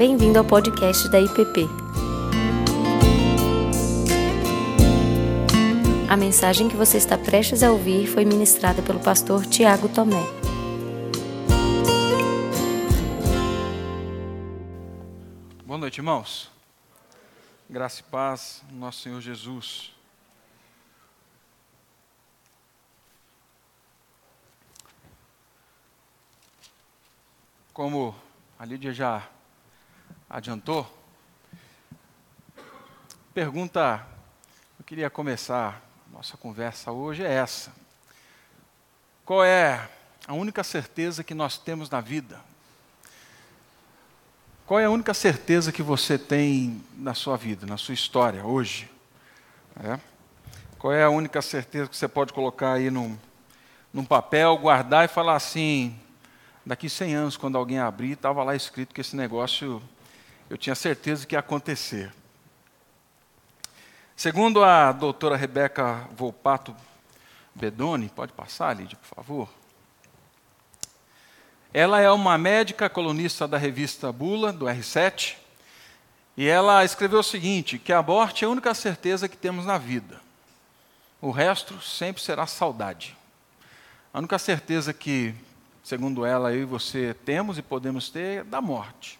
Bem-vindo ao podcast da IPP. A mensagem que você está prestes a ouvir foi ministrada pelo pastor Tiago Tomé. Boa noite, irmãos. Graça e paz, no nosso Senhor Jesus. Como a Lídia já adiantou, pergunta, eu queria começar nossa conversa hoje é essa. Qual é a única certeza que nós temos na vida? Qual é a única certeza que você tem na sua vida, na sua história, hoje? É? Qual é a única certeza que você pode colocar aí num, num papel, guardar e falar assim: daqui 100 anos, quando alguém abrir, estava lá escrito que esse negócio eu tinha certeza que ia acontecer. Segundo a doutora Rebeca Volpato Bedoni, pode passar, Lídia, por favor? Ela é uma médica colunista da revista Bula, do R7, e ela escreveu o seguinte: que a morte é a única certeza que temos na vida. O resto sempre será saudade. A única certeza que, segundo ela, eu e você temos e podemos ter é da morte.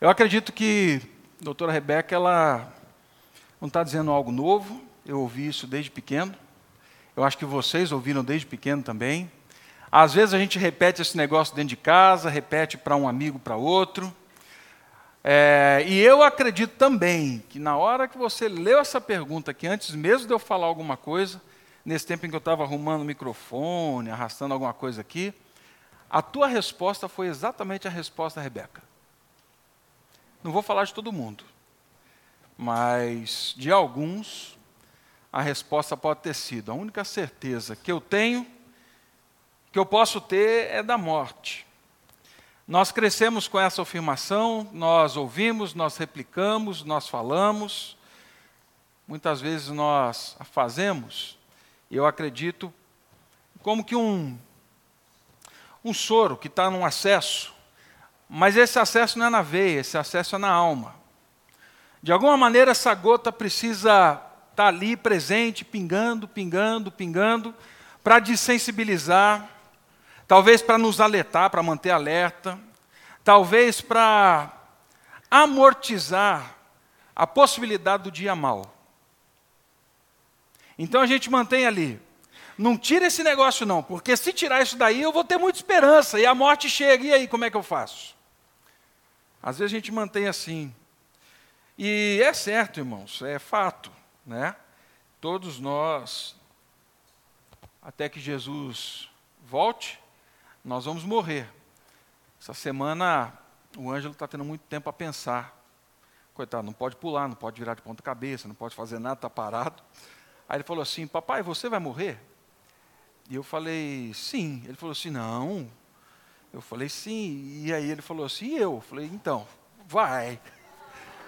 Eu acredito que a doutora Rebeca, ela não está dizendo algo novo, eu ouvi isso desde pequeno. Eu acho que vocês ouviram desde pequeno também. Às vezes a gente repete esse negócio dentro de casa, repete para um amigo, para outro. É, e eu acredito também que na hora que você leu essa pergunta aqui, antes mesmo de eu falar alguma coisa, nesse tempo em que eu estava arrumando o microfone, arrastando alguma coisa aqui, a tua resposta foi exatamente a resposta, Rebeca. Não vou falar de todo mundo, mas de alguns a resposta pode ter sido: a única certeza que eu tenho que eu posso ter é da morte. Nós crescemos com essa afirmação, nós ouvimos, nós replicamos, nós falamos, muitas vezes nós a fazemos, e eu acredito, como que um, um soro que está num acesso, mas esse acesso não é na veia, esse acesso é na alma. De alguma maneira, essa gota precisa estar tá ali presente, pingando, pingando, pingando, para desensibilizar, talvez para nos alertar, para manter alerta, talvez para amortizar a possibilidade do dia mal. Então a gente mantém ali. Não tira esse negócio não, porque se tirar isso daí eu vou ter muita esperança e a morte chega, e aí como é que eu faço? Às vezes a gente mantém assim. E é certo, irmãos, é fato, né? Todos nós, até que Jesus volte, nós vamos morrer. Essa semana o Ângelo está tendo muito tempo a pensar. Coitado, não pode pular, não pode virar de ponta cabeça, não pode fazer nada, está parado. Aí ele falou assim, papai, você vai morrer? E eu falei, sim. Ele falou assim, não. Eu falei, sim. E aí ele falou assim, e eu? Eu falei, então, vai.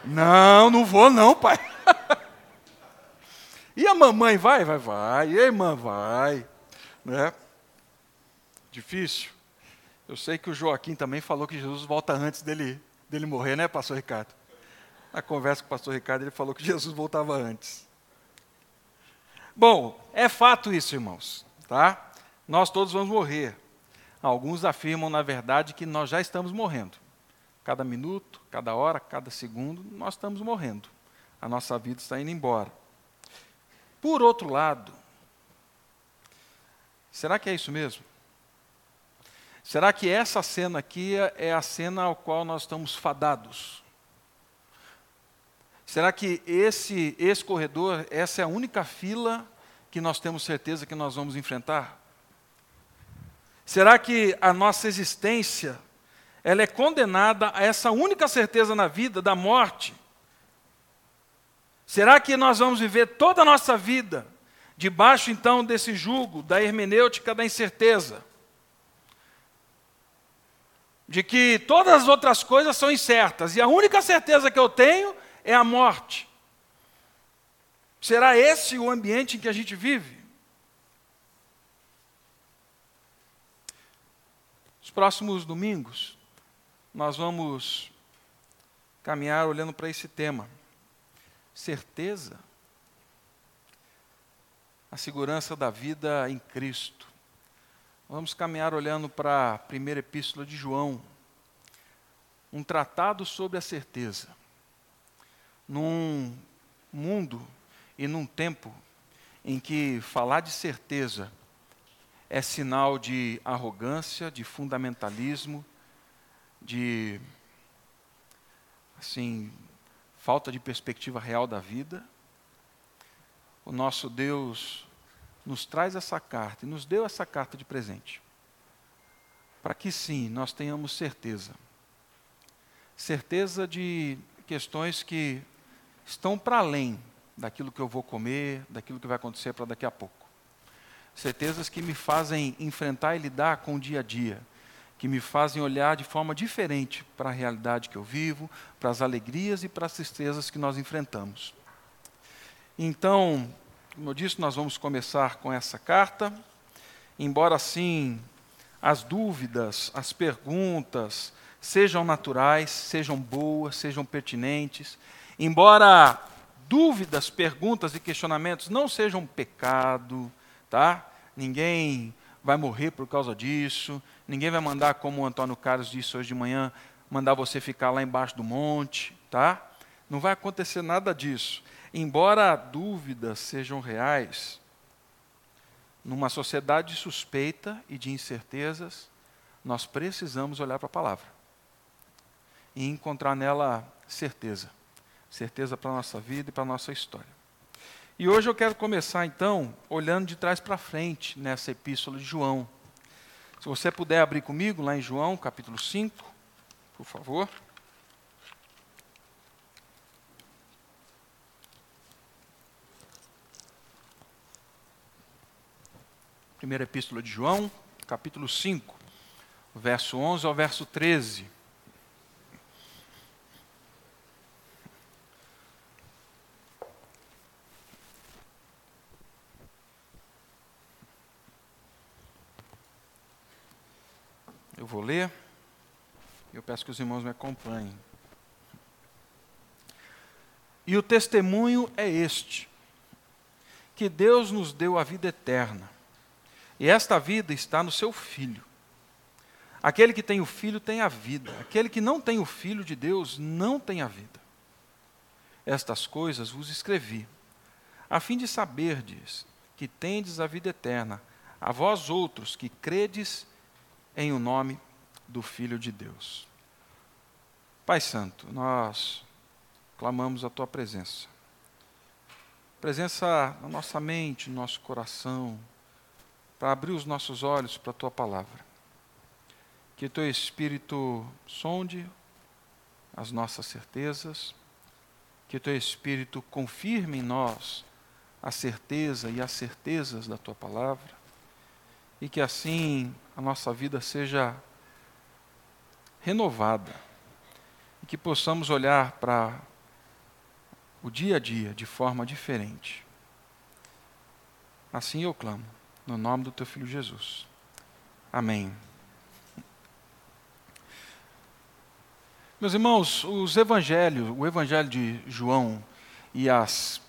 Não, não vou não, pai. e a mamãe vai? Vai, vai. E a irmã vai. Né? Difícil. Eu sei que o Joaquim também falou que Jesus volta antes dele, dele morrer, né, pastor Ricardo? Na conversa com o pastor Ricardo, ele falou que Jesus voltava antes. Bom, é fato isso, irmãos, tá? Nós todos vamos morrer. Alguns afirmam, na verdade, que nós já estamos morrendo. Cada minuto, cada hora, cada segundo, nós estamos morrendo. A nossa vida está indo embora. Por outro lado, será que é isso mesmo? Será que essa cena aqui é a cena ao qual nós estamos fadados? Será que esse, esse corredor, essa é a única fila que nós temos certeza que nós vamos enfrentar? Será que a nossa existência ela é condenada a essa única certeza na vida da morte? Será que nós vamos viver toda a nossa vida debaixo então desse jugo da hermenêutica da incerteza? de que todas as outras coisas são incertas e a única certeza que eu tenho é a morte. Será esse o ambiente em que a gente vive? Os próximos domingos, nós vamos caminhar olhando para esse tema. Certeza. A segurança da vida em Cristo. Vamos caminhar olhando para a primeira epístola de João, um tratado sobre a certeza. Num mundo e num tempo em que falar de certeza é sinal de arrogância, de fundamentalismo, de assim, falta de perspectiva real da vida. O nosso Deus nos traz essa carta e nos deu essa carta de presente. Para que sim, nós tenhamos certeza. Certeza de questões que estão para além daquilo que eu vou comer, daquilo que vai acontecer para daqui a pouco. Certezas que me fazem enfrentar e lidar com o dia a dia que me fazem olhar de forma diferente para a realidade que eu vivo, para as alegrias e para as tristezas que nós enfrentamos. Então, como eu disse, nós vamos começar com essa carta. Embora assim as dúvidas, as perguntas sejam naturais, sejam boas, sejam pertinentes, embora dúvidas, perguntas e questionamentos não sejam pecado, tá? Ninguém vai morrer por causa disso, ninguém vai mandar, como o Antônio Carlos disse hoje de manhã, mandar você ficar lá embaixo do monte, tá? Não vai acontecer nada disso. Embora dúvidas sejam reais, numa sociedade suspeita e de incertezas, nós precisamos olhar para a palavra e encontrar nela certeza. Certeza para a nossa vida e para a nossa história. E hoje eu quero começar então olhando de trás para frente nessa epístola de João. Se você puder abrir comigo lá em João, capítulo 5, por favor. Primeira epístola de João, capítulo 5, verso 11 ao verso 13. Ler. Eu peço que os irmãos me acompanhem. E o testemunho é este: que Deus nos deu a vida eterna. E esta vida está no seu Filho. Aquele que tem o Filho tem a vida. Aquele que não tem o Filho de Deus não tem a vida. Estas coisas vos escrevi, a fim de saberdes que tendes a vida eterna, a vós outros que credes em o nome do Filho de Deus. Pai Santo, nós clamamos a Tua presença. Presença na nossa mente, no nosso coração, para abrir os nossos olhos para a Tua palavra. Que Teu Espírito sonde as nossas certezas, que Teu Espírito confirme em nós a certeza e as certezas da Tua palavra, e que assim a nossa vida seja renovada e que possamos olhar para o dia a dia de forma diferente. Assim eu clamo, no nome do teu filho Jesus. Amém. Meus irmãos, os evangelhos, o evangelho de João e as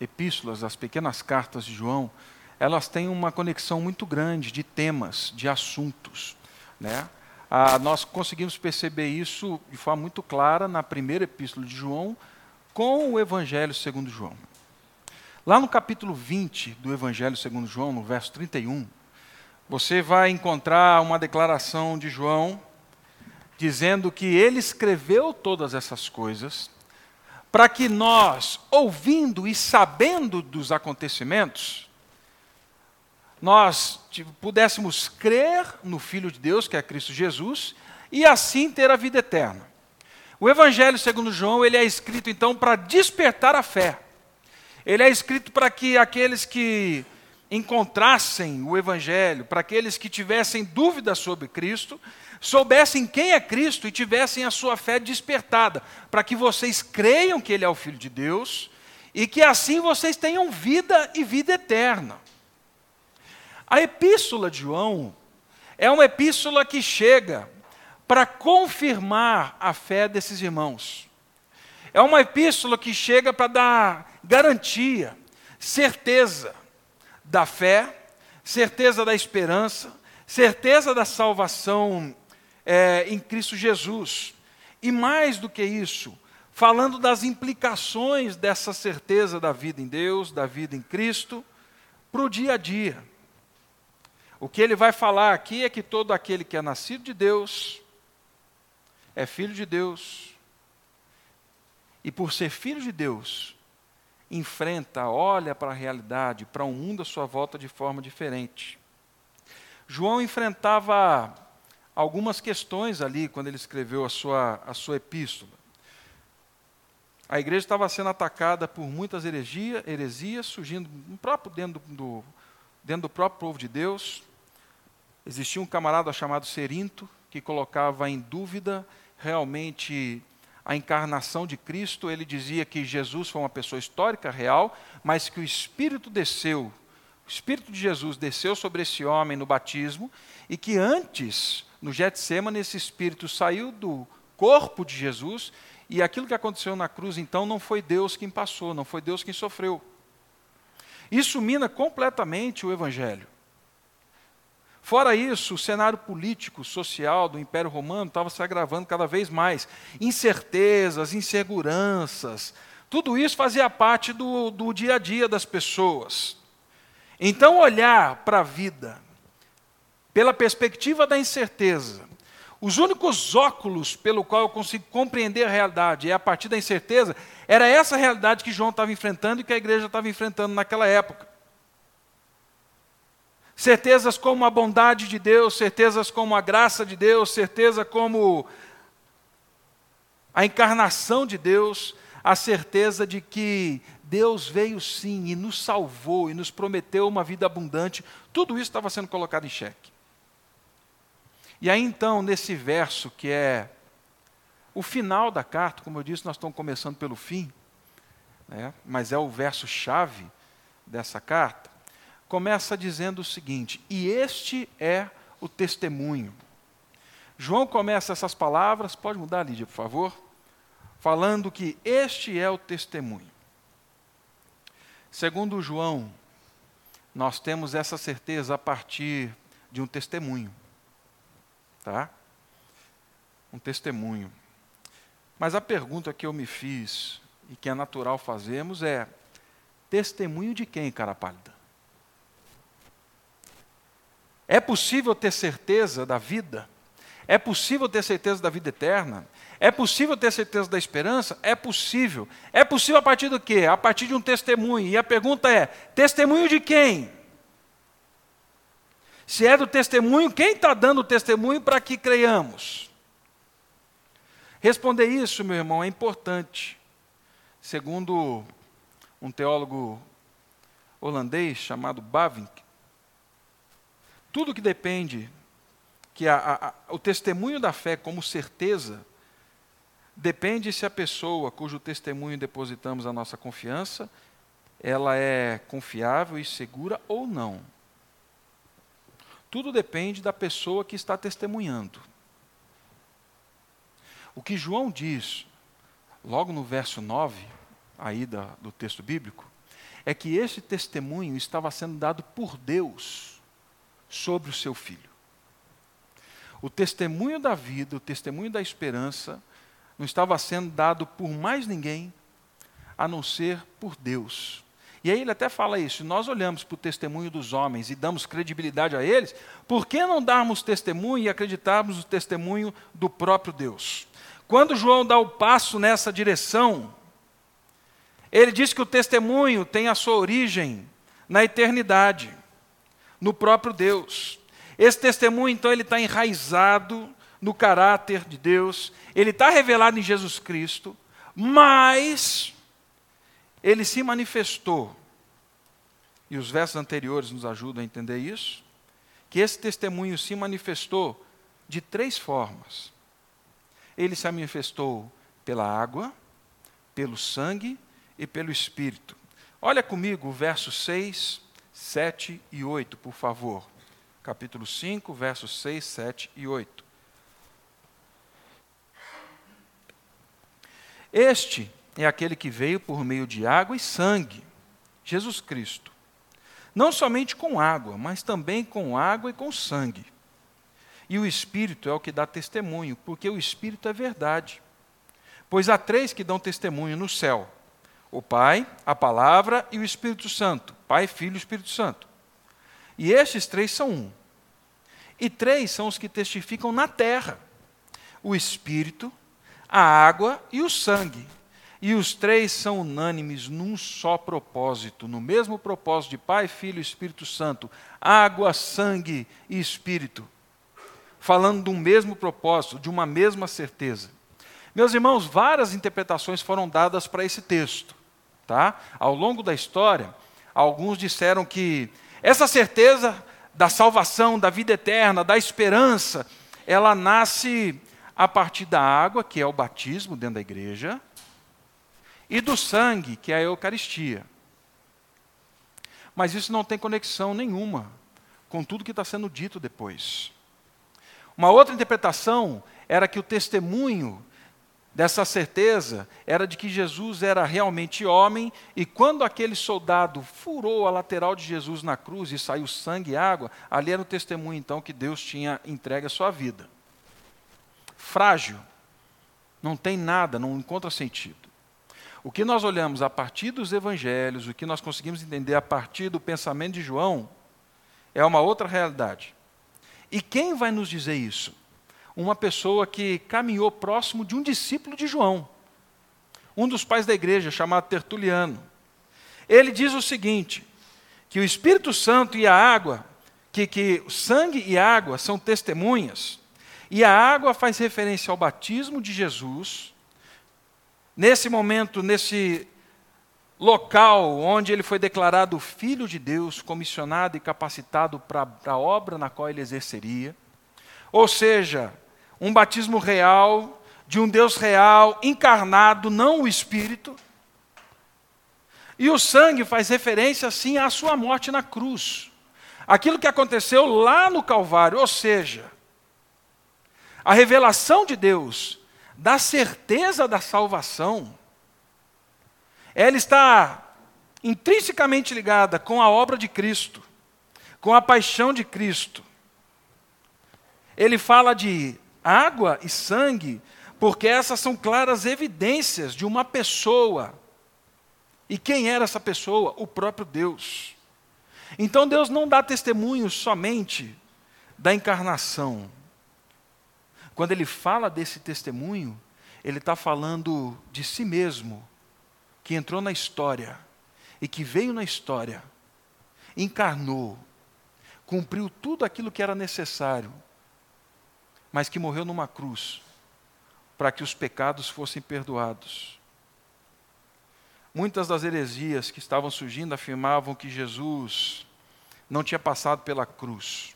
epístolas, as pequenas cartas de João, elas têm uma conexão muito grande de temas, de assuntos. Né? Ah, nós conseguimos perceber isso de forma muito clara na primeira epístola de João, com o Evangelho segundo João. Lá no capítulo 20 do Evangelho segundo João, no verso 31, você vai encontrar uma declaração de João dizendo que ele escreveu todas essas coisas para que nós, ouvindo e sabendo dos acontecimentos, nós tipo, pudéssemos crer no Filho de Deus, que é Cristo Jesus, e assim ter a vida eterna. O Evangelho segundo João, ele é escrito então para despertar a fé. Ele é escrito para que aqueles que encontrassem o Evangelho, para aqueles que tivessem dúvidas sobre Cristo, soubessem quem é Cristo e tivessem a sua fé despertada, para que vocês creiam que Ele é o Filho de Deus e que assim vocês tenham vida e vida eterna. A epístola de João é uma epístola que chega para confirmar a fé desses irmãos. É uma epístola que chega para dar garantia, certeza da fé, certeza da esperança, certeza da salvação é, em Cristo Jesus. E mais do que isso, falando das implicações dessa certeza da vida em Deus, da vida em Cristo, para o dia a dia. O que ele vai falar aqui é que todo aquele que é nascido de Deus é filho de Deus. E por ser filho de Deus, enfrenta, olha para a realidade, para o um mundo à sua volta de forma diferente. João enfrentava algumas questões ali quando ele escreveu a sua, a sua epístola. A igreja estava sendo atacada por muitas heresia, heresias, surgindo próprio, dentro, do, dentro do próprio povo de Deus. Existia um camarada chamado Serinto, que colocava em dúvida realmente a encarnação de Cristo. Ele dizia que Jesus foi uma pessoa histórica, real, mas que o Espírito desceu, o Espírito de Jesus desceu sobre esse homem no batismo, e que antes, no Getsemane, esse Espírito saiu do corpo de Jesus, e aquilo que aconteceu na cruz, então, não foi Deus quem passou, não foi Deus quem sofreu. Isso mina completamente o Evangelho. Fora isso, o cenário político, social do Império Romano estava se agravando cada vez mais. Incertezas, inseguranças, tudo isso fazia parte do, do dia a dia das pessoas. Então, olhar para a vida pela perspectiva da incerteza, os únicos óculos pelo qual eu consigo compreender a realidade é a partir da incerteza, era essa realidade que João estava enfrentando e que a igreja estava enfrentando naquela época. Certezas como a bondade de Deus, certezas como a graça de Deus, certeza como a encarnação de Deus, a certeza de que Deus veio sim e nos salvou e nos prometeu uma vida abundante, tudo isso estava sendo colocado em xeque. E aí então, nesse verso que é o final da carta, como eu disse, nós estamos começando pelo fim, né, mas é o verso-chave dessa carta começa dizendo o seguinte: E este é o testemunho. João começa essas palavras, pode mudar, Lídia, por favor? Falando que este é o testemunho. Segundo João, nós temos essa certeza a partir de um testemunho. Tá? Um testemunho. Mas a pergunta que eu me fiz, e que é natural fazermos, é: testemunho de quem, cara pálida? É possível ter certeza da vida? É possível ter certeza da vida eterna? É possível ter certeza da esperança? É possível. É possível a partir do quê? A partir de um testemunho. E a pergunta é: testemunho de quem? Se é do testemunho, quem está dando o testemunho para que creiamos? Responder isso, meu irmão, é importante. Segundo um teólogo holandês chamado Bavinck, tudo que depende, que a, a, o testemunho da fé como certeza, depende se a pessoa cujo testemunho depositamos a nossa confiança, ela é confiável e segura ou não. Tudo depende da pessoa que está testemunhando. O que João diz, logo no verso 9, aí da, do texto bíblico, é que esse testemunho estava sendo dado por Deus sobre o seu filho. O testemunho da vida, o testemunho da esperança, não estava sendo dado por mais ninguém a não ser por Deus. E aí ele até fala isso: nós olhamos para o testemunho dos homens e damos credibilidade a eles, por que não darmos testemunho e acreditarmos no testemunho do próprio Deus? Quando João dá o passo nessa direção, ele diz que o testemunho tem a sua origem na eternidade no próprio Deus. Esse testemunho, então, ele está enraizado no caráter de Deus, ele está revelado em Jesus Cristo, mas ele se manifestou, e os versos anteriores nos ajudam a entender isso, que esse testemunho se manifestou de três formas. Ele se manifestou pela água, pelo sangue e pelo Espírito. Olha comigo o verso 6 7 e 8, por favor. Capítulo 5, versos 6, 7 e 8. Este é aquele que veio por meio de água e sangue, Jesus Cristo. Não somente com água, mas também com água e com sangue. E o Espírito é o que dá testemunho, porque o Espírito é verdade. Pois há três que dão testemunho no céu: o Pai, a Palavra e o Espírito Santo. Pai, Filho e Espírito Santo. E estes três são um. E três são os que testificam na terra: o Espírito, a água e o sangue. E os três são unânimes num só propósito, no mesmo propósito de Pai, Filho e Espírito Santo: água, sangue e Espírito. Falando de um mesmo propósito, de uma mesma certeza. Meus irmãos, várias interpretações foram dadas para esse texto. Tá? Ao longo da história, alguns disseram que essa certeza da salvação, da vida eterna, da esperança, ela nasce a partir da água, que é o batismo dentro da igreja, e do sangue, que é a Eucaristia. Mas isso não tem conexão nenhuma com tudo que está sendo dito depois. Uma outra interpretação era que o testemunho dessa certeza era de que Jesus era realmente homem, e quando aquele soldado furou a lateral de Jesus na cruz e saiu sangue e água, ali era o testemunho então que Deus tinha entregue a sua vida. Frágil, não tem nada, não encontra sentido. O que nós olhamos a partir dos evangelhos, o que nós conseguimos entender a partir do pensamento de João, é uma outra realidade. E quem vai nos dizer isso? uma pessoa que caminhou próximo de um discípulo de João, um dos pais da igreja, chamado Tertuliano. Ele diz o seguinte: que o Espírito Santo e a água, que, que o sangue e água são testemunhas, e a água faz referência ao batismo de Jesus. Nesse momento, nesse local onde ele foi declarado Filho de Deus, comissionado e capacitado para a obra na qual ele exerceria. Ou seja, um batismo real, de um Deus real, encarnado, não o Espírito. E o sangue faz referência, sim, à sua morte na cruz. Aquilo que aconteceu lá no Calvário, ou seja, a revelação de Deus da certeza da salvação, ela está intrinsecamente ligada com a obra de Cristo, com a paixão de Cristo. Ele fala de água e sangue, porque essas são claras evidências de uma pessoa. E quem era essa pessoa? O próprio Deus. Então Deus não dá testemunho somente da encarnação. Quando ele fala desse testemunho, ele está falando de si mesmo, que entrou na história e que veio na história, encarnou, cumpriu tudo aquilo que era necessário mas que morreu numa cruz para que os pecados fossem perdoados. Muitas das heresias que estavam surgindo afirmavam que Jesus não tinha passado pela cruz.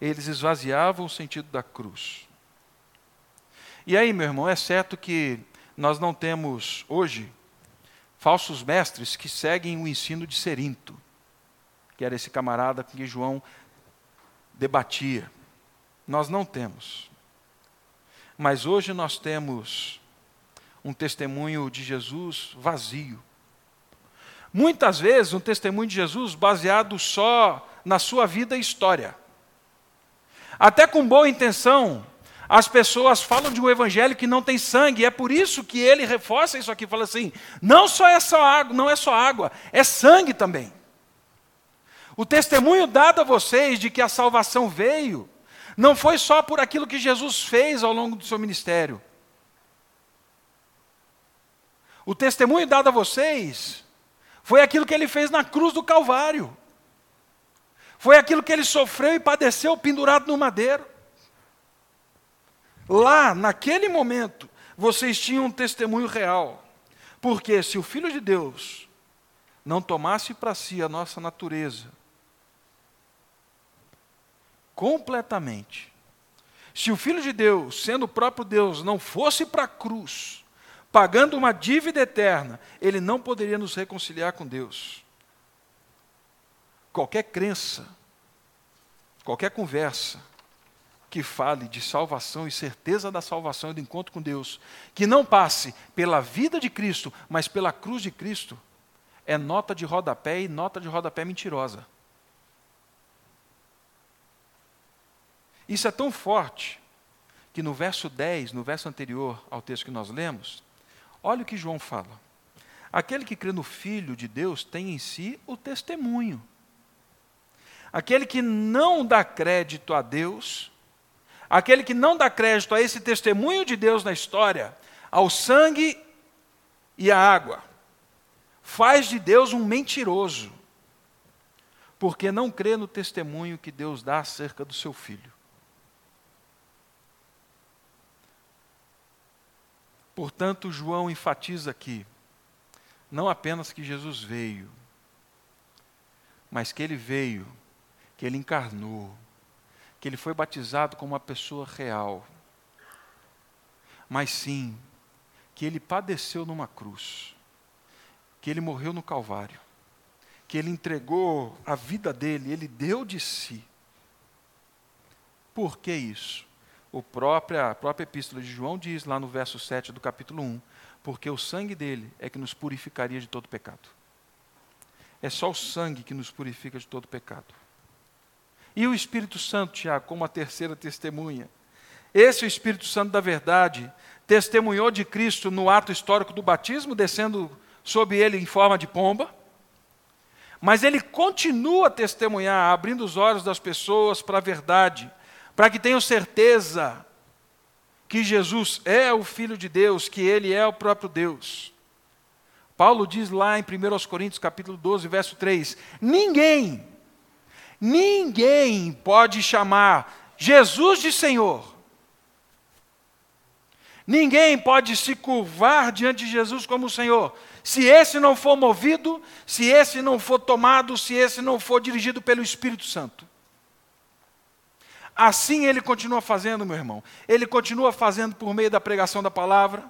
Eles esvaziavam o sentido da cruz. E aí, meu irmão, é certo que nós não temos hoje falsos mestres que seguem o ensino de Serinto, que era esse camarada com que João debatia. Nós não temos. Mas hoje nós temos um testemunho de Jesus vazio. Muitas vezes um testemunho de Jesus baseado só na sua vida e história. Até com boa intenção, as pessoas falam de um evangelho que não tem sangue, é por isso que ele reforça isso aqui, fala assim: não só é só água, não é só água, é sangue também. O testemunho dado a vocês de que a salvação veio não foi só por aquilo que Jesus fez ao longo do seu ministério. O testemunho dado a vocês foi aquilo que ele fez na cruz do Calvário. Foi aquilo que ele sofreu e padeceu pendurado no madeiro. Lá, naquele momento, vocês tinham um testemunho real. Porque se o Filho de Deus não tomasse para si a nossa natureza, completamente. Se o Filho de Deus, sendo o próprio Deus, não fosse para a cruz, pagando uma dívida eterna, ele não poderia nos reconciliar com Deus. Qualquer crença, qualquer conversa, que fale de salvação e certeza da salvação e do encontro com Deus, que não passe pela vida de Cristo, mas pela cruz de Cristo, é nota de rodapé e nota de rodapé mentirosa. Isso é tão forte que no verso 10, no verso anterior ao texto que nós lemos, olha o que João fala. Aquele que crê no Filho de Deus tem em si o testemunho. Aquele que não dá crédito a Deus, aquele que não dá crédito a esse testemunho de Deus na história, ao sangue e à água, faz de Deus um mentiroso, porque não crê no testemunho que Deus dá acerca do seu filho. Portanto, João enfatiza aqui, não apenas que Jesus veio, mas que ele veio que ele encarnou, que ele foi batizado como uma pessoa real, mas sim que ele padeceu numa cruz, que ele morreu no Calvário, que ele entregou a vida dele, ele deu de si. Por que isso? O próprio, a própria epístola de João diz lá no verso 7 do capítulo 1, porque o sangue dele é que nos purificaria de todo pecado. É só o sangue que nos purifica de todo pecado. E o Espírito Santo, Tiago, como a terceira testemunha. Esse é o Espírito Santo da verdade, testemunhou de Cristo no ato histórico do batismo, descendo sobre ele em forma de pomba. Mas ele continua a testemunhar, abrindo os olhos das pessoas para a verdade, para que tenham certeza que Jesus é o Filho de Deus, que ele é o próprio Deus. Paulo diz lá em 1 Coríntios capítulo 12, verso 3: Ninguém Ninguém pode chamar Jesus de Senhor. Ninguém pode se curvar diante de Jesus como Senhor, se esse não for movido, se esse não for tomado, se esse não for dirigido pelo Espírito Santo. Assim ele continua fazendo, meu irmão. Ele continua fazendo por meio da pregação da palavra.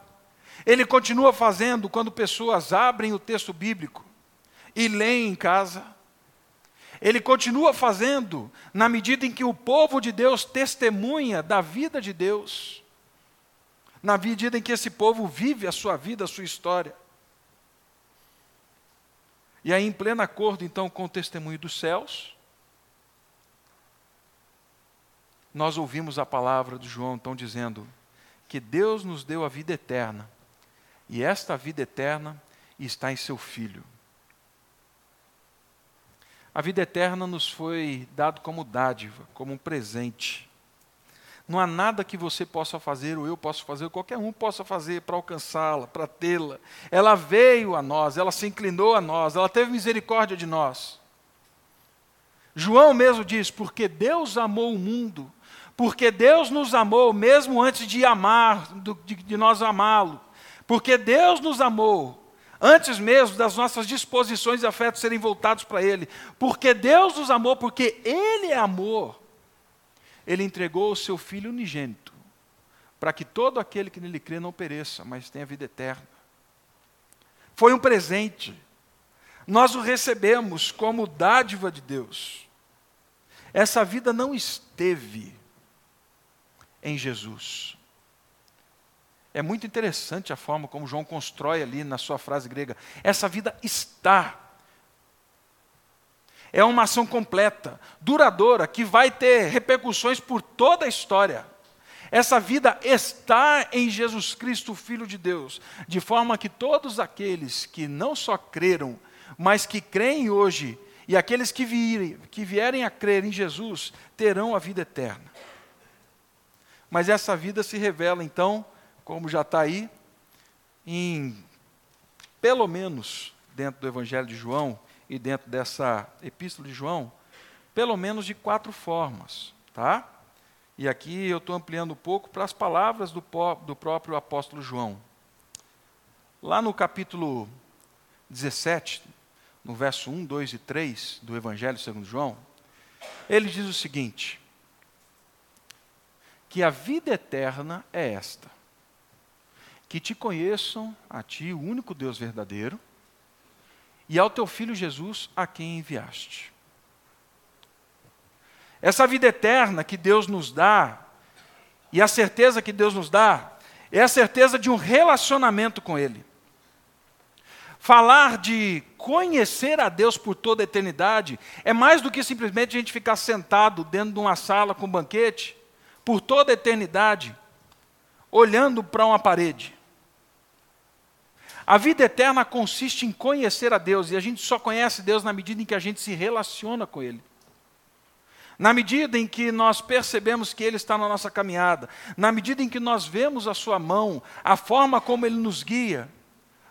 Ele continua fazendo quando pessoas abrem o texto bíblico e leem em casa. Ele continua fazendo na medida em que o povo de Deus testemunha da vida de Deus, na medida em que esse povo vive a sua vida, a sua história. E aí, em pleno acordo, então, com o testemunho dos céus, nós ouvimos a palavra de João, então, dizendo que Deus nos deu a vida eterna, e esta vida eterna está em seu Filho. A vida eterna nos foi dado como dádiva, como um presente. Não há nada que você possa fazer, ou eu possa fazer, ou qualquer um possa fazer para alcançá-la, para tê-la. Ela veio a nós, ela se inclinou a nós, ela teve misericórdia de nós. João mesmo diz: porque Deus amou o mundo, porque Deus nos amou mesmo antes de amar, de, de nós amá-lo, porque Deus nos amou antes mesmo das nossas disposições e afetos serem voltados para Ele, porque Deus nos amou, porque Ele é amor, Ele entregou o seu Filho unigênito, para que todo aquele que nele crê não pereça, mas tenha vida eterna. Foi um presente, nós o recebemos como dádiva de Deus. Essa vida não esteve em Jesus. É muito interessante a forma como João constrói ali na sua frase grega. Essa vida está. É uma ação completa, duradoura, que vai ter repercussões por toda a história. Essa vida está em Jesus Cristo, Filho de Deus, de forma que todos aqueles que não só creram, mas que creem hoje, e aqueles que, virem, que vierem a crer em Jesus, terão a vida eterna. Mas essa vida se revela, então, como já está aí, em pelo menos dentro do Evangelho de João e dentro dessa Epístola de João, pelo menos de quatro formas, tá? E aqui eu estou ampliando um pouco para as palavras do, do próprio apóstolo João. Lá no capítulo 17, no verso 1, 2 e 3 do Evangelho segundo João, ele diz o seguinte: que a vida eterna é esta, que te conheçam a ti, o único Deus verdadeiro, e ao teu filho Jesus, a quem enviaste. Essa vida eterna que Deus nos dá e a certeza que Deus nos dá é a certeza de um relacionamento com Ele. Falar de conhecer a Deus por toda a eternidade é mais do que simplesmente a gente ficar sentado dentro de uma sala com banquete por toda a eternidade, olhando para uma parede. A vida eterna consiste em conhecer a Deus, e a gente só conhece Deus na medida em que a gente se relaciona com Ele. Na medida em que nós percebemos que Ele está na nossa caminhada, na medida em que nós vemos a Sua mão, a forma como Ele nos guia,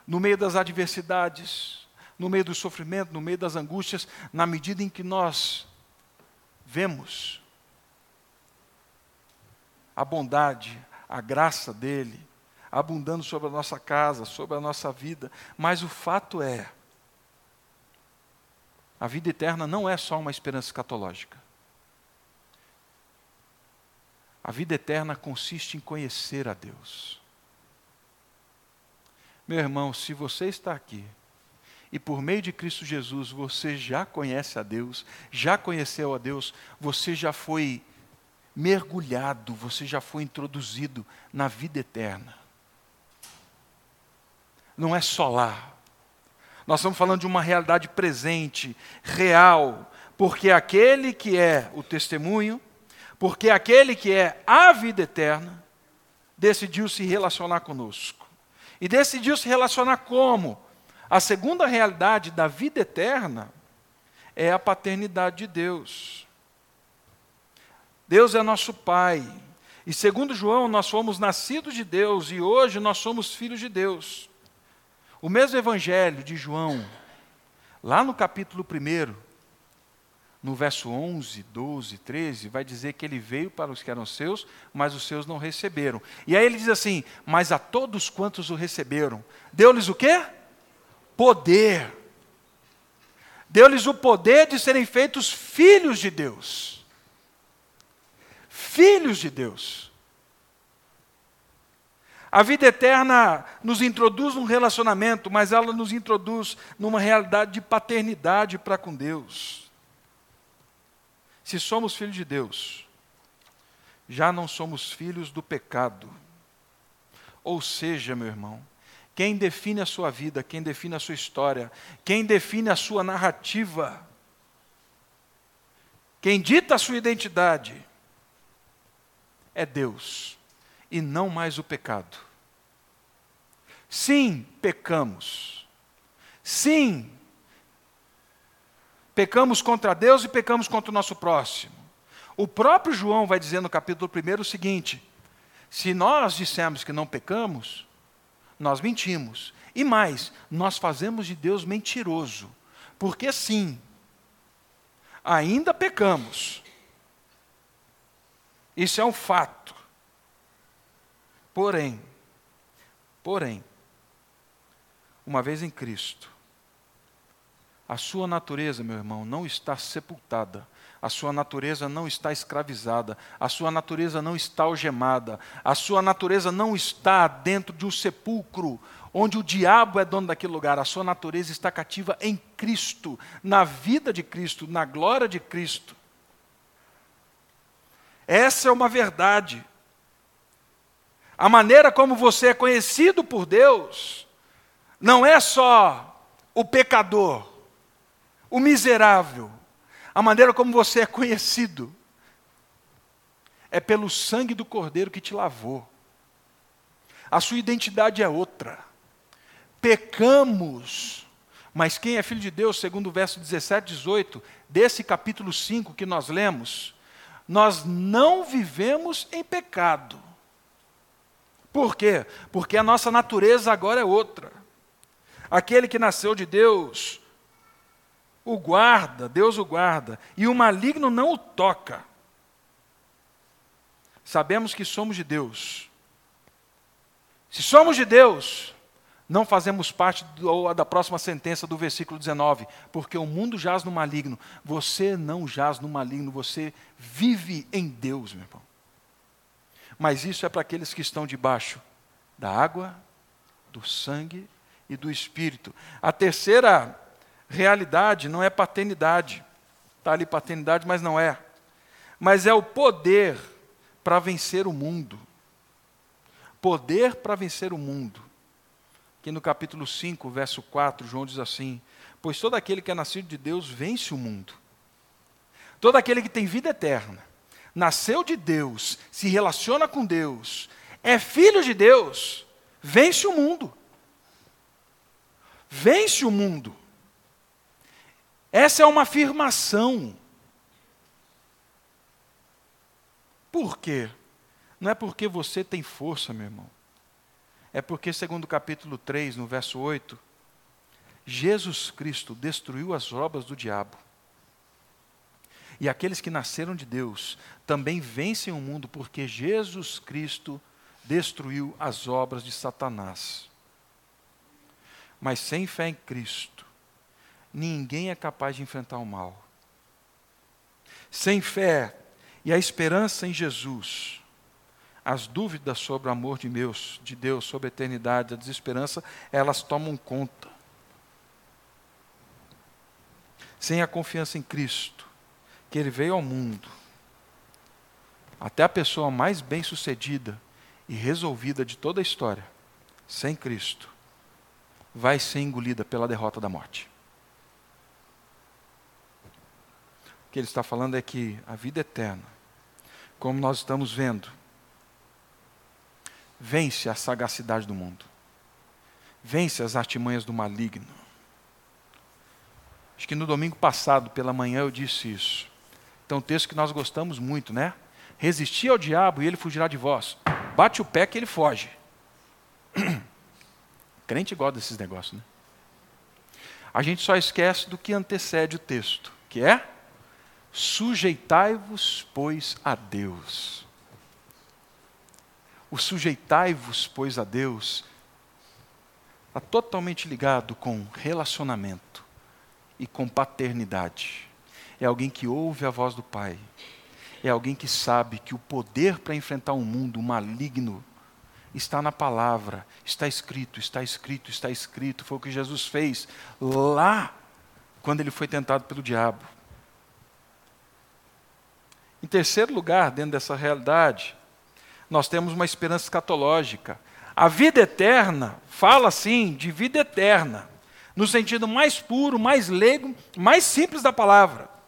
no meio das adversidades, no meio do sofrimento, no meio das angústias, na medida em que nós vemos a bondade, a graça dEle, abundando sobre a nossa casa, sobre a nossa vida. Mas o fato é, a vida eterna não é só uma esperança escatológica. A vida eterna consiste em conhecer a Deus. Meu irmão, se você está aqui e por meio de Cristo Jesus você já conhece a Deus, já conheceu a Deus, você já foi mergulhado, você já foi introduzido na vida eterna não é só lá. Nós estamos falando de uma realidade presente, real, porque aquele que é o testemunho, porque aquele que é a vida eterna, decidiu se relacionar conosco. E decidiu se relacionar como? A segunda realidade da vida eterna é a paternidade de Deus. Deus é nosso Pai. E segundo João, nós fomos nascidos de Deus e hoje nós somos filhos de Deus. O mesmo evangelho de João, lá no capítulo 1, no verso 11, 12, 13, vai dizer que ele veio para os que eram seus, mas os seus não receberam. E aí ele diz assim: Mas a todos quantos o receberam, deu-lhes o quê? Poder. Deu-lhes o poder de serem feitos filhos de Deus. Filhos de Deus. A vida eterna nos introduz num relacionamento, mas ela nos introduz numa realidade de paternidade para com Deus. Se somos filhos de Deus, já não somos filhos do pecado. Ou seja, meu irmão, quem define a sua vida, quem define a sua história, quem define a sua narrativa, quem dita a sua identidade, é Deus e não mais o pecado. Sim, pecamos. Sim, pecamos contra Deus e pecamos contra o nosso próximo. O próprio João vai dizer no capítulo 1 o seguinte: se nós dissermos que não pecamos, nós mentimos. E mais, nós fazemos de Deus mentiroso. Porque sim, ainda pecamos. Isso é um fato. Porém, porém, uma vez em Cristo, a sua natureza, meu irmão, não está sepultada, a sua natureza não está escravizada, a sua natureza não está algemada, a sua natureza não está dentro de um sepulcro onde o diabo é dono daquele lugar, a sua natureza está cativa em Cristo, na vida de Cristo, na glória de Cristo. Essa é uma verdade. A maneira como você é conhecido por Deus não é só o pecador, o miserável. A maneira como você é conhecido é pelo sangue do Cordeiro que te lavou. A sua identidade é outra. Pecamos, mas quem é filho de Deus, segundo o verso 17 e 18 desse capítulo 5 que nós lemos, nós não vivemos em pecado por quê? Porque a nossa natureza agora é outra. Aquele que nasceu de Deus o guarda, Deus o guarda, e o maligno não o toca. Sabemos que somos de Deus. Se somos de Deus, não fazemos parte do, da próxima sentença do versículo 19, porque o mundo jaz no maligno. Você não jaz no maligno, você vive em Deus, meu irmão mas isso é para aqueles que estão debaixo da água, do sangue e do espírito. A terceira realidade não é paternidade. Está ali paternidade, mas não é. Mas é o poder para vencer o mundo. Poder para vencer o mundo. Que no capítulo 5, verso 4, João diz assim: Pois todo aquele que é nascido de Deus vence o mundo. Todo aquele que tem vida eterna, nasceu de Deus, se relaciona com Deus, é filho de Deus, vence o mundo. Vence o mundo. Essa é uma afirmação. Por quê? Não é porque você tem força, meu irmão. É porque, segundo o capítulo 3, no verso 8, Jesus Cristo destruiu as obras do diabo. E aqueles que nasceram de Deus também vencem o mundo, porque Jesus Cristo destruiu as obras de Satanás. Mas sem fé em Cristo, ninguém é capaz de enfrentar o mal. Sem fé e a esperança em Jesus, as dúvidas sobre o amor de Deus, de Deus, sobre a eternidade, a desesperança, elas tomam conta. Sem a confiança em Cristo, que Ele veio ao mundo, até a pessoa mais bem-sucedida e resolvida de toda a história, sem Cristo, vai ser engolida pela derrota da morte. O que ele está falando é que a vida eterna, como nós estamos vendo, vence a sagacidade do mundo, vence as artimanhas do maligno. Acho que no domingo passado, pela manhã, eu disse isso. Então, um texto que nós gostamos muito, né? Resistir ao diabo e ele fugirá de vós. Bate o pé que ele foge. Crente gosta desses negócios, né? A gente só esquece do que antecede o texto, que é Sujeitai-vos, pois, a Deus. O sujeitai-vos, pois, a Deus está totalmente ligado com relacionamento e com paternidade. É alguém que ouve a voz do Pai. É alguém que sabe que o poder para enfrentar um mundo maligno está na palavra, está escrito, está escrito, está escrito. Foi o que Jesus fez lá quando ele foi tentado pelo diabo. Em terceiro lugar, dentro dessa realidade, nós temos uma esperança escatológica. A vida eterna fala assim de vida eterna, no sentido mais puro, mais leigo, mais simples da palavra.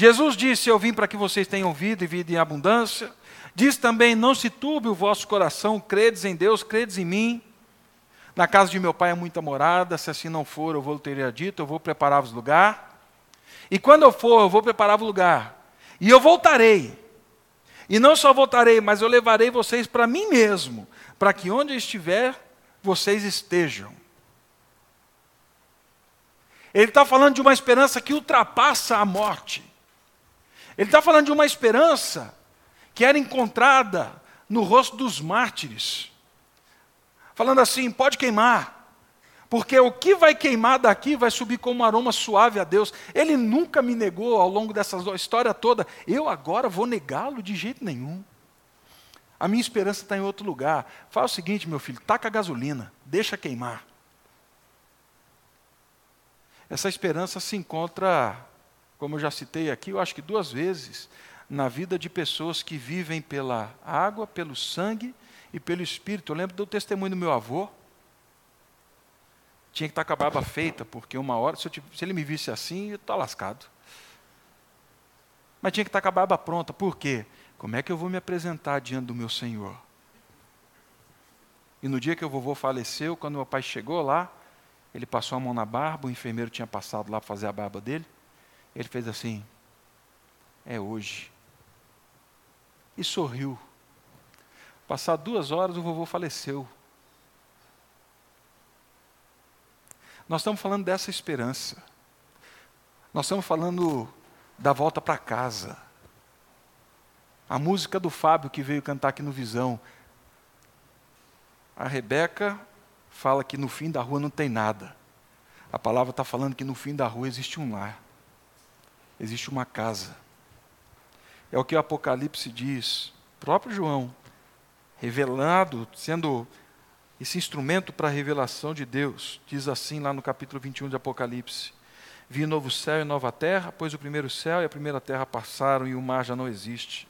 Jesus disse: Eu vim para que vocês tenham vida e vida em abundância. Diz também: Não se turbe o vosso coração, credes em Deus, credes em mim. Na casa de meu pai é muita morada, se assim não for, eu vou teria dito, eu vou preparar-vos lugar. E quando eu for, eu vou preparar-vos lugar. E eu voltarei. E não só voltarei, mas eu levarei vocês para mim mesmo, para que onde eu estiver, vocês estejam. Ele está falando de uma esperança que ultrapassa a morte. Ele está falando de uma esperança que era encontrada no rosto dos mártires. Falando assim: pode queimar, porque o que vai queimar daqui vai subir como um aroma suave a Deus. Ele nunca me negou ao longo dessa história toda. Eu agora vou negá-lo de jeito nenhum. A minha esperança está em outro lugar. Fala o seguinte, meu filho: taca a gasolina, deixa queimar. Essa esperança se encontra, como eu já citei aqui, eu acho que duas vezes, na vida de pessoas que vivem pela água, pelo sangue e pelo espírito. Eu lembro do testemunho do meu avô tinha que estar com a barba feita, porque uma hora, se, se ele me visse assim, eu estou lascado. Mas tinha que estar com a barba pronta, por quê? Como é que eu vou me apresentar diante do meu Senhor? E no dia que o vovô faleceu, quando meu pai chegou lá, ele passou a mão na barba, o enfermeiro tinha passado lá para fazer a barba dele. Ele fez assim: É hoje. E sorriu. Passar duas horas, o vovô faleceu. Nós estamos falando dessa esperança. Nós estamos falando da volta para casa. A música do Fábio que veio cantar aqui no Visão. A Rebeca fala que no fim da rua não tem nada. A palavra está falando que no fim da rua existe um lar, existe uma casa. É o que o Apocalipse diz. O próprio João, revelado, sendo esse instrumento para a revelação de Deus, diz assim lá no capítulo 21 de Apocalipse: Vi novo céu e nova terra, pois o primeiro céu e a primeira terra passaram e o mar já não existe.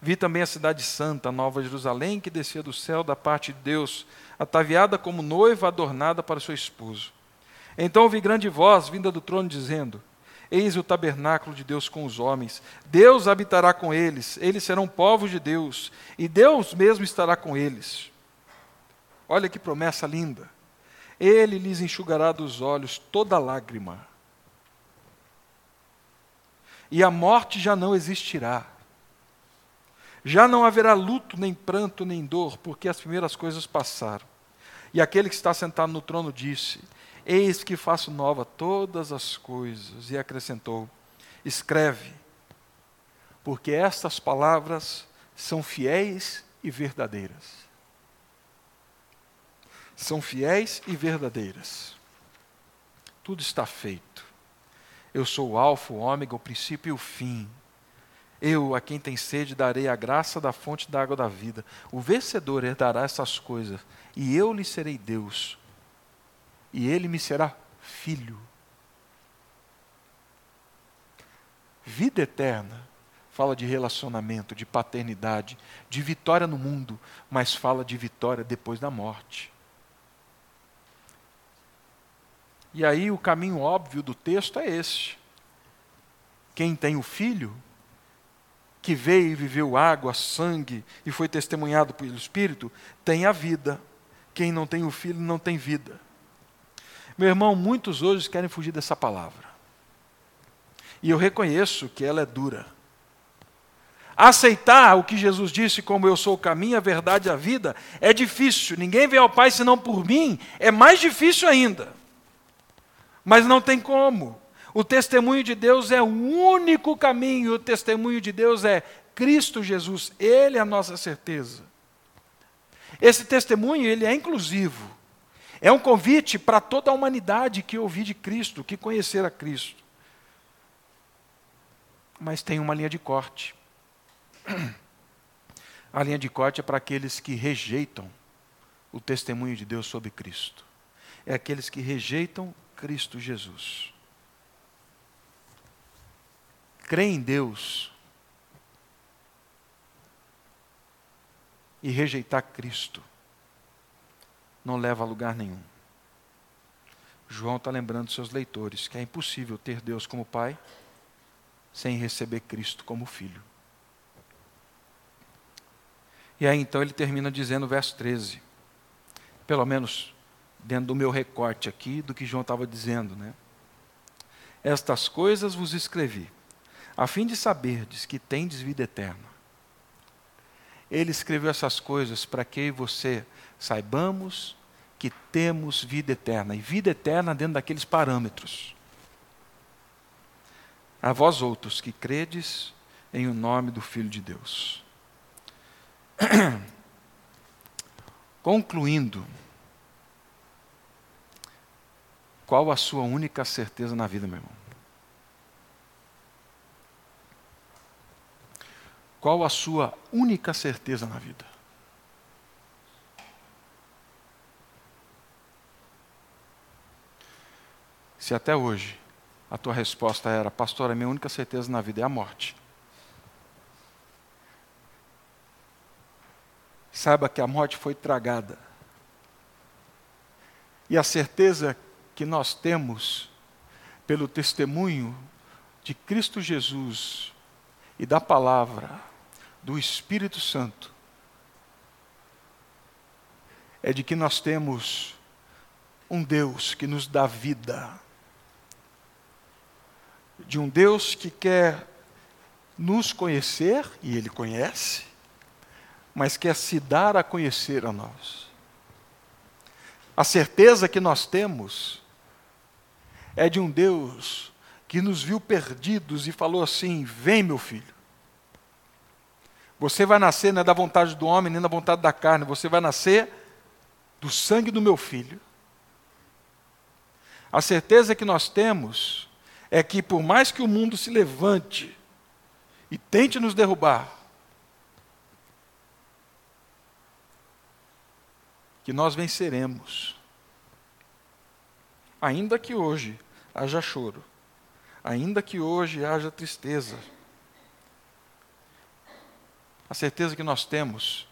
Vi também a cidade santa, a Nova Jerusalém, que descia do céu da parte de Deus, ataviada como noiva adornada para seu esposo. Então ouvi grande voz vinda do trono dizendo: Eis o tabernáculo de Deus com os homens. Deus habitará com eles, eles serão povos de Deus, e Deus mesmo estará com eles. Olha que promessa linda. Ele lhes enxugará dos olhos toda lágrima. E a morte já não existirá. Já não haverá luto, nem pranto, nem dor, porque as primeiras coisas passaram. E aquele que está sentado no trono disse: Eis que faço nova todas as coisas. E acrescentou: Escreve, porque estas palavras são fiéis e verdadeiras. São fiéis e verdadeiras. Tudo está feito. Eu sou o Alfa, o Ômega, o princípio e o fim eu, a quem tem sede, darei a graça da fonte da água da vida. O vencedor herdará essas coisas, e eu lhe serei Deus, e ele me será filho. Vida eterna fala de relacionamento, de paternidade, de vitória no mundo, mas fala de vitória depois da morte. E aí o caminho óbvio do texto é esse. Quem tem o filho que veio e viveu água, sangue e foi testemunhado pelo Espírito, tem a vida. Quem não tem o Filho não tem vida. Meu irmão, muitos hoje querem fugir dessa palavra. E eu reconheço que ela é dura. Aceitar o que Jesus disse, como eu sou o caminho, a verdade e a vida, é difícil. Ninguém vem ao Pai senão por mim, é mais difícil ainda. Mas não tem como. O testemunho de Deus é o único caminho, o testemunho de Deus é Cristo Jesus, Ele é a nossa certeza. Esse testemunho, ele é inclusivo. É um convite para toda a humanidade que ouvir de Cristo, que conhecer a Cristo. Mas tem uma linha de corte. A linha de corte é para aqueles que rejeitam o testemunho de Deus sobre Cristo. É aqueles que rejeitam Cristo Jesus crer em Deus e rejeitar Cristo não leva a lugar nenhum. João está lembrando seus leitores que é impossível ter Deus como Pai sem receber Cristo como Filho. E aí então ele termina dizendo, verso 13, pelo menos dentro do meu recorte aqui, do que João estava dizendo, né? Estas coisas vos escrevi a fim de saberdes que tendes vida eterna. Ele escreveu essas coisas para que você saibamos que temos vida eterna, e vida eterna dentro daqueles parâmetros. A vós outros que credes em o nome do Filho de Deus. Concluindo, qual a sua única certeza na vida, meu irmão? Qual a sua única certeza na vida? Se até hoje a tua resposta era, pastor, a minha única certeza na vida é a morte. Saiba que a morte foi tragada. E a certeza que nós temos pelo testemunho de Cristo Jesus e da palavra do Espírito Santo é de que nós temos um Deus que nos dá vida, de um Deus que quer nos conhecer, e Ele conhece, mas quer se dar a conhecer a nós. A certeza que nós temos é de um Deus que nos viu perdidos e falou assim: Vem, meu filho. Você vai nascer não é da vontade do homem, nem da vontade da carne, você vai nascer do sangue do meu filho. A certeza que nós temos é que, por mais que o mundo se levante e tente nos derrubar, que nós venceremos. Ainda que hoje haja choro, ainda que hoje haja tristeza, A certeza que nós temos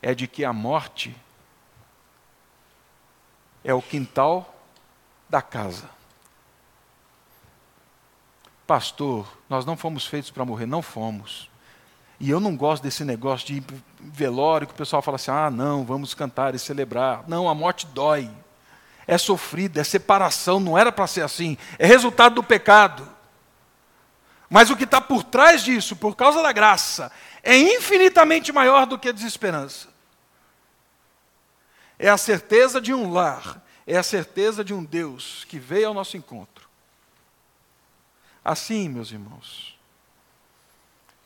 é de que a morte é o quintal da casa. Pastor, nós não fomos feitos para morrer, não fomos. E eu não gosto desse negócio de velório que o pessoal fala assim: ah, não, vamos cantar e celebrar. Não, a morte dói. É sofrida, é separação, não era para ser assim. É resultado do pecado. Mas o que está por trás disso, por causa da graça, é infinitamente maior do que a desesperança. É a certeza de um lar, é a certeza de um Deus que veio ao nosso encontro. Assim, meus irmãos,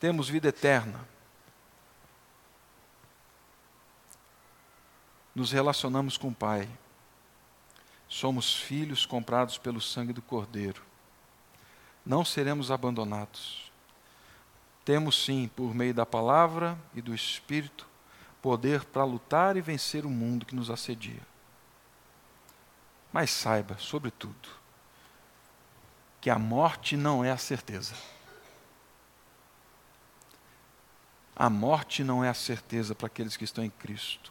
temos vida eterna. Nos relacionamos com o Pai. Somos filhos comprados pelo sangue do Cordeiro. Não seremos abandonados. Temos sim, por meio da palavra e do Espírito, poder para lutar e vencer o mundo que nos assedia. Mas saiba, sobretudo, que a morte não é a certeza. A morte não é a certeza para aqueles que estão em Cristo.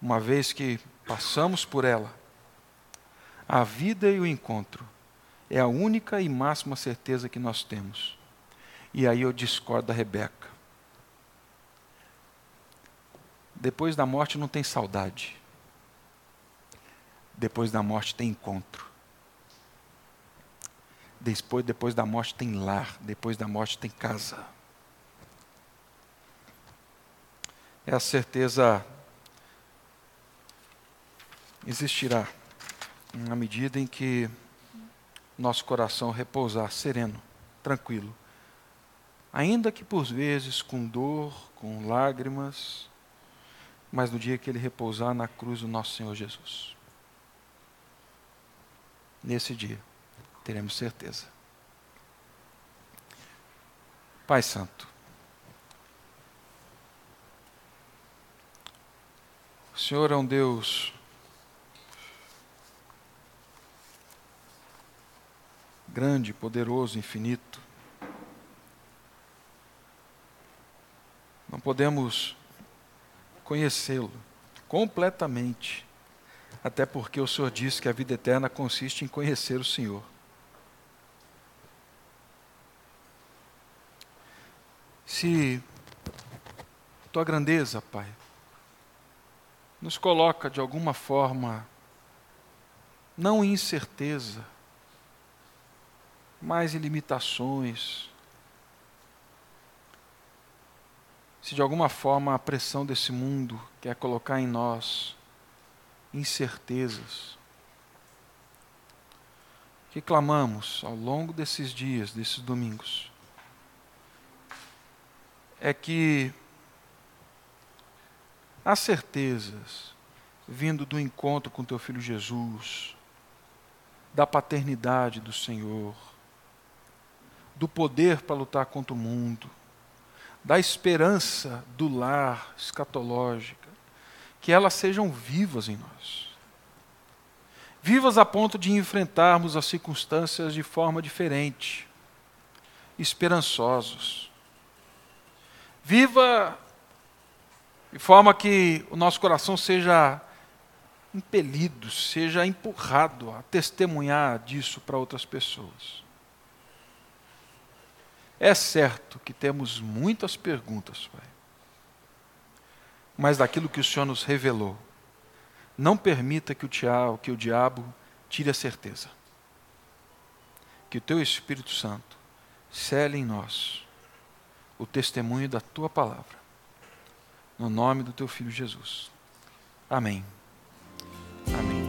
Uma vez que passamos por ela, a vida e o encontro é a única e máxima certeza que nós temos. E aí eu discordo da Rebeca. Depois da morte não tem saudade. Depois da morte tem encontro. Depois, depois da morte tem lar. Depois da morte tem casa. É a certeza existirá na medida em que nosso coração repousar sereno, tranquilo. Ainda que por vezes com dor, com lágrimas, mas no dia que ele repousar na cruz do nosso Senhor Jesus. Nesse dia, teremos certeza. Pai Santo, o Senhor é um Deus grande, poderoso, infinito. Não podemos conhecê-lo completamente, até porque o Senhor disse que a vida eterna consiste em conhecer o Senhor. Se tua grandeza, Pai, nos coloca de alguma forma, não em incerteza, mas em limitações, se de alguma forma a pressão desse mundo quer colocar em nós incertezas, que clamamos ao longo desses dias, desses domingos, é que as certezas vindo do encontro com teu filho Jesus, da paternidade do Senhor, do poder para lutar contra o mundo, da esperança do lar escatológica, que elas sejam vivas em nós. Vivas a ponto de enfrentarmos as circunstâncias de forma diferente, esperançosos. Viva de forma que o nosso coração seja impelido, seja empurrado a testemunhar disso para outras pessoas. É certo que temos muitas perguntas, Pai. Mas daquilo que o Senhor nos revelou, não permita que o, diabo, que o diabo tire a certeza. Que o Teu Espírito Santo cele em nós o testemunho da Tua palavra. No nome do Teu Filho Jesus. Amém. Amém.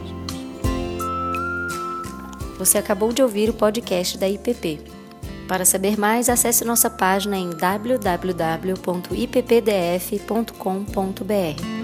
Você acabou de ouvir o podcast da IPP. Para saber mais, acesse nossa página em www.ippdf.com.br.